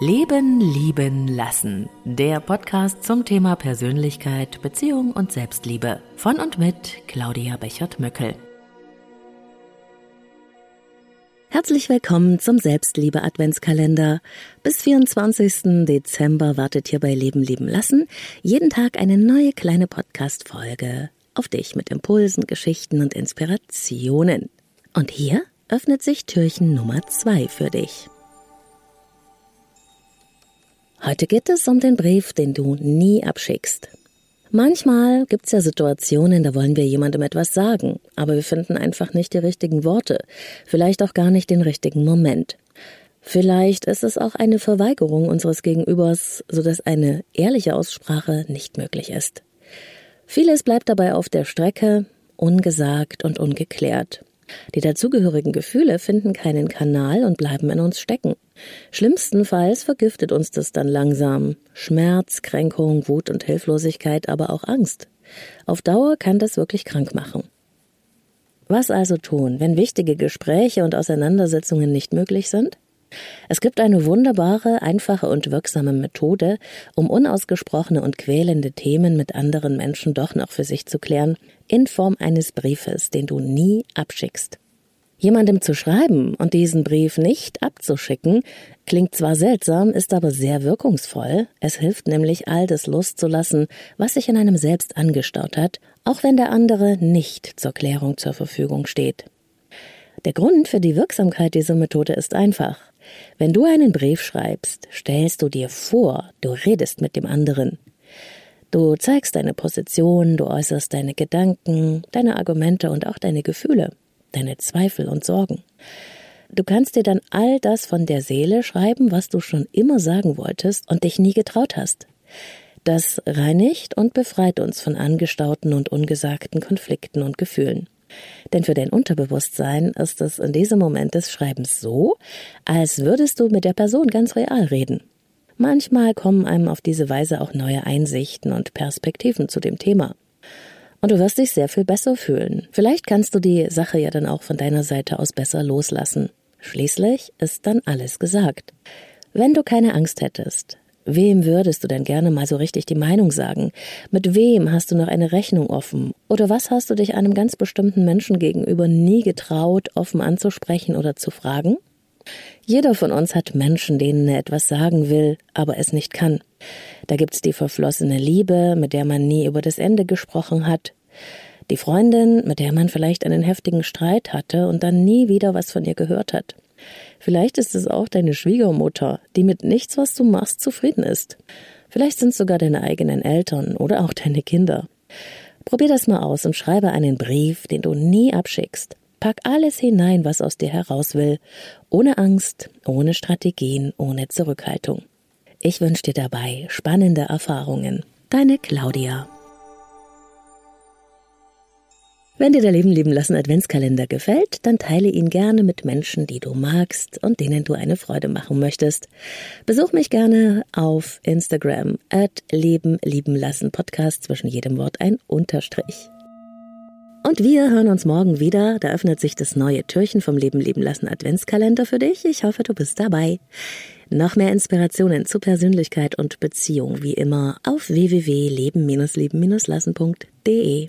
Leben, Lieben, Lassen. Der Podcast zum Thema Persönlichkeit, Beziehung und Selbstliebe. Von und mit Claudia Bechert-Möckel. Herzlich willkommen zum Selbstliebe Adventskalender. Bis 24. Dezember wartet hier bei Leben, Lieben, Lassen jeden Tag eine neue kleine Podcast-Folge auf dich mit Impulsen, Geschichten und Inspirationen. Und hier öffnet sich Türchen Nummer zwei für dich. Heute geht es um den Brief, den du nie abschickst. Manchmal gibt's ja Situationen, da wollen wir jemandem etwas sagen, aber wir finden einfach nicht die richtigen Worte, vielleicht auch gar nicht den richtigen Moment. Vielleicht ist es auch eine Verweigerung unseres Gegenübers, so dass eine ehrliche Aussprache nicht möglich ist. Vieles bleibt dabei auf der Strecke, ungesagt und ungeklärt. Die dazugehörigen Gefühle finden keinen Kanal und bleiben in uns stecken. Schlimmstenfalls vergiftet uns das dann langsam. Schmerz, Kränkung, Wut und Hilflosigkeit, aber auch Angst. Auf Dauer kann das wirklich krank machen. Was also tun, wenn wichtige Gespräche und Auseinandersetzungen nicht möglich sind? Es gibt eine wunderbare, einfache und wirksame Methode, um unausgesprochene und quälende Themen mit anderen Menschen doch noch für sich zu klären, in Form eines Briefes, den du nie abschickst. Jemandem zu schreiben und diesen Brief nicht abzuschicken, klingt zwar seltsam, ist aber sehr wirkungsvoll. Es hilft nämlich, all das loszulassen, was sich in einem selbst angestaut hat, auch wenn der andere nicht zur Klärung zur Verfügung steht. Der Grund für die Wirksamkeit dieser Methode ist einfach. Wenn du einen Brief schreibst, stellst du dir vor, du redest mit dem anderen. Du zeigst deine Position, du äußerst deine Gedanken, deine Argumente und auch deine Gefühle deine Zweifel und Sorgen. Du kannst dir dann all das von der Seele schreiben, was du schon immer sagen wolltest und dich nie getraut hast. Das reinigt und befreit uns von angestauten und ungesagten Konflikten und Gefühlen. Denn für dein Unterbewusstsein ist es in diesem Moment des Schreibens so, als würdest du mit der Person ganz real reden. Manchmal kommen einem auf diese Weise auch neue Einsichten und Perspektiven zu dem Thema. Und du wirst dich sehr viel besser fühlen. Vielleicht kannst du die Sache ja dann auch von deiner Seite aus besser loslassen. Schließlich ist dann alles gesagt. Wenn du keine Angst hättest, wem würdest du denn gerne mal so richtig die Meinung sagen? Mit wem hast du noch eine Rechnung offen? Oder was hast du dich einem ganz bestimmten Menschen gegenüber nie getraut, offen anzusprechen oder zu fragen? Jeder von uns hat Menschen, denen er etwas sagen will, aber es nicht kann. Da gibt's die verflossene Liebe, mit der man nie über das Ende gesprochen hat. Die Freundin, mit der man vielleicht einen heftigen Streit hatte und dann nie wieder was von ihr gehört hat. Vielleicht ist es auch deine Schwiegermutter, die mit nichts, was du machst, zufrieden ist. Vielleicht sind es sogar deine eigenen Eltern oder auch deine Kinder. Probier das mal aus und schreibe einen Brief, den du nie abschickst. Pack alles hinein, was aus dir heraus will, ohne Angst, ohne Strategien, ohne Zurückhaltung. Ich wünsche dir dabei spannende Erfahrungen. Deine Claudia. Wenn dir der Leben leben lassen Adventskalender gefällt, dann teile ihn gerne mit Menschen, die du magst und denen du eine Freude machen möchtest. Besuch mich gerne auf Instagram at Leben lieben lassen Podcast zwischen jedem Wort ein Unterstrich. Und wir hören uns morgen wieder. Da öffnet sich das neue Türchen vom Leben leben lassen Adventskalender für dich. Ich hoffe, du bist dabei. Noch mehr Inspirationen zu Persönlichkeit und Beziehung wie immer auf www.leben-leben-lassen.de.